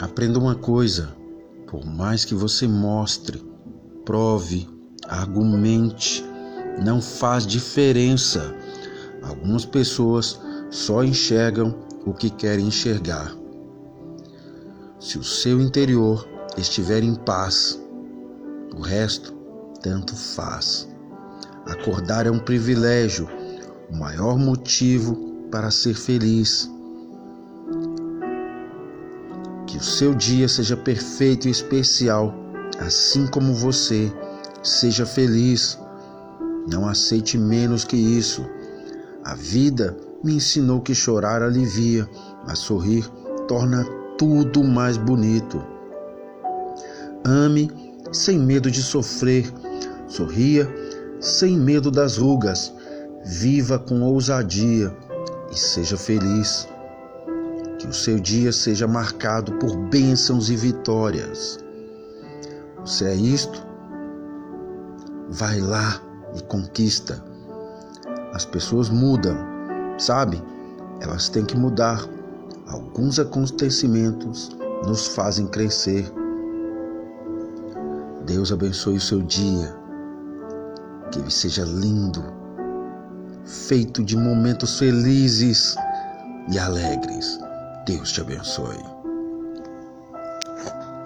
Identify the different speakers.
Speaker 1: Aprenda uma coisa: por mais que você mostre, prove, argumente, não faz diferença. Algumas pessoas só enxergam o que querem enxergar. Se o seu interior estiver em paz, o resto tanto faz. Acordar é um privilégio, o maior motivo para ser feliz. Que o seu dia seja perfeito e especial, assim como você. Seja feliz. Não aceite menos que isso. A vida me ensinou que chorar alivia, mas sorrir torna tudo mais bonito. Ame sem medo de sofrer. Sorria sem medo das rugas. Viva com ousadia e seja feliz. O seu dia seja marcado por bênçãos e vitórias. Se é isto, vai lá e conquista. As pessoas mudam, sabe? Elas têm que mudar. Alguns acontecimentos nos fazem crescer. Deus abençoe o seu dia. Que ele seja lindo, feito de momentos felizes e alegres. Deus te abençoe.